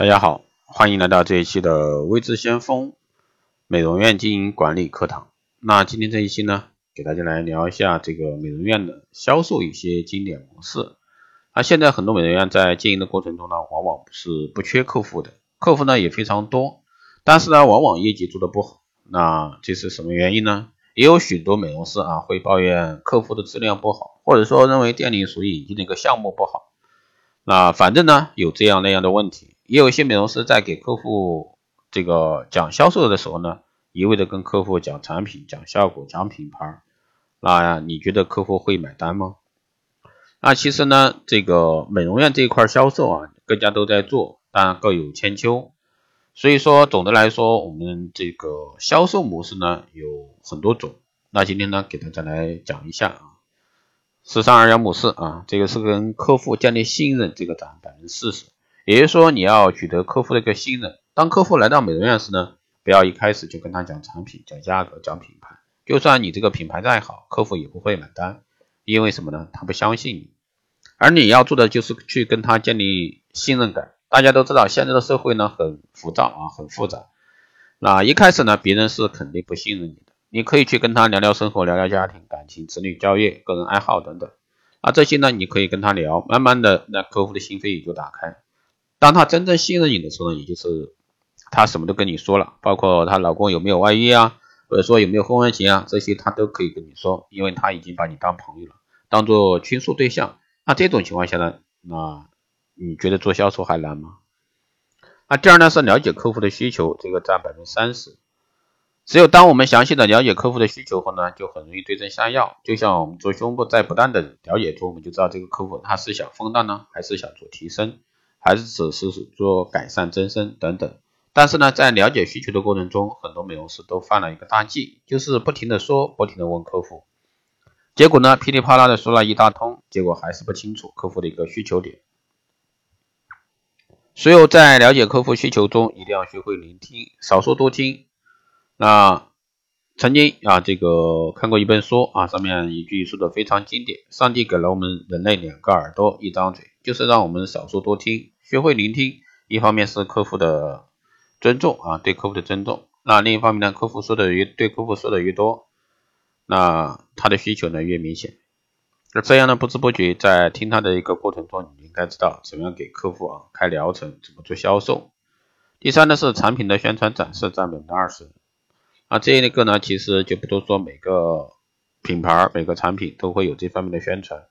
大家好，欢迎来到这一期的微知先锋美容院经营管理课堂。那今天这一期呢，给大家来聊一下这个美容院的销售一些经典模式。那现在很多美容院在经营的过程中呢，往往是不缺客户的，客户呢也非常多，但是呢，往往业绩做的不好。那这是什么原因呢？也有许多美容师啊会抱怨客户的质量不好，或者说认为店里所引进的一个项目不好。那反正呢有这样那样的问题。也有一些美容师在给客户这个讲销售的时候呢，一味的跟客户讲产品、讲效果、讲品牌，那你觉得客户会买单吗？那其实呢，这个美容院这一块销售啊，各家都在做，但各有千秋。所以说，总的来说，我们这个销售模式呢有很多种。那今天呢，给大家来讲一下啊，十三二幺模式啊，这个是跟客户建立信任，这个占百分之四十。也就是说，你要取得客户的一个信任。当客户来到美容院时呢，不要一开始就跟他讲产品、讲价格、讲品牌。就算你这个品牌再好，客户也不会买单，因为什么呢？他不相信你。而你要做的就是去跟他建立信任感。大家都知道，现在的社会呢很浮躁啊，很复杂。那一开始呢，别人是肯定不信任你的。你可以去跟他聊聊生活、聊聊家庭、感情、子女教育、个人爱好等等。啊，这些呢，你可以跟他聊，慢慢的，那客户的心扉也就打开。当他真正信任你的时候呢，也就是他什么都跟你说了，包括她老公有没有外遇啊，或者说有没有婚外情啊，这些他都可以跟你说，因为他已经把你当朋友了，当做倾诉对象。那这种情况下呢，那你觉得做销售还难吗？那第二呢是了解客户的需求，这个占百分之三十。只有当我们详细的了解客户的需求后呢，就很容易对症下药。就像我们做胸部，在不断的了解中，我们就知道这个客户他是想放大呢，还是想做提升。还是只是做改善增生等等，但是呢，在了解需求的过程中，很多美容师都犯了一个大忌，就是不停的说，不停的问客户，结果呢，噼里啪啦的说了一大通，结果还是不清楚客户的一个需求点。所以，在了解客户需求中，一定要学会聆听，少说多听。那曾经啊，这个看过一本书啊，上面一句说的非常经典：上帝给了我们人类两个耳朵，一张嘴。就是让我们少说多听，学会聆听。一方面是客户的尊重啊，对客户的尊重。那另一方面呢，客户说的越对客户说的越多，那他的需求呢越明显。那这样呢，不知不觉在听他的一个过程中，你应该知道怎么样给客户啊开疗程，怎么做销售。第三呢是产品的宣传展示占百分之二十。啊这一类个呢，其实就不多说，每个品牌每个产品都会有这方面的宣传。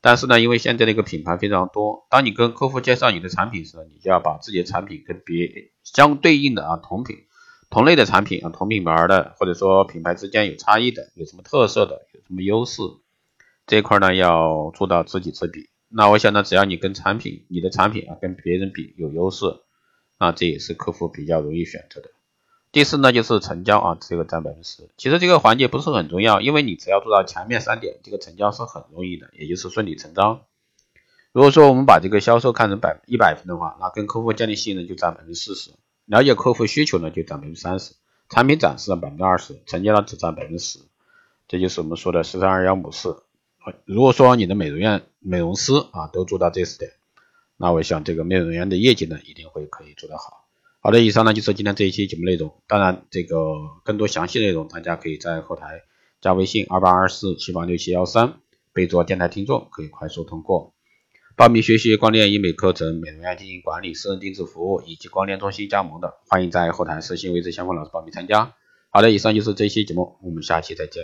但是呢，因为现在的一个品牌非常多，当你跟客户介绍你的产品时，你就要把自己的产品跟别相对应的啊同品、同类的产品啊同品牌的，或者说品牌之间有差异的、有什么特色的、有什么优势，这一块呢要做到知己知彼。那我想呢，只要你跟产品、你的产品啊跟别人比有优势，那这也是客户比较容易选择的。第四呢，就是成交啊，这个占百分之十。其实这个环节不是很重要，因为你只要做到前面三点，这个成交是很容易的，也就是顺理成章。如果说我们把这个销售看成百一百分的话，那跟客户建立信任就占百分之四十，了解客户需求呢就占百分之三十，产品展示百分之二十，成交呢只占百分之十。这就是我们说的四三二幺模式。如果说你的美容院美容师啊都做到这四点，那我想这个美容院的业绩呢一定会可以做得好。好的，以上呢就是今天这一期节目内容。当然，这个更多详细内容，大家可以在后台加微信二八二四七八六七幺三，备注电台听众，可以快速通过。报名学习光电医美课程、美容院经营管理、私人定制服务以及光电中心加盟的，欢迎在后台私信为这相关老师报名参加。好的，以上就是这一期节目，我们下期再见。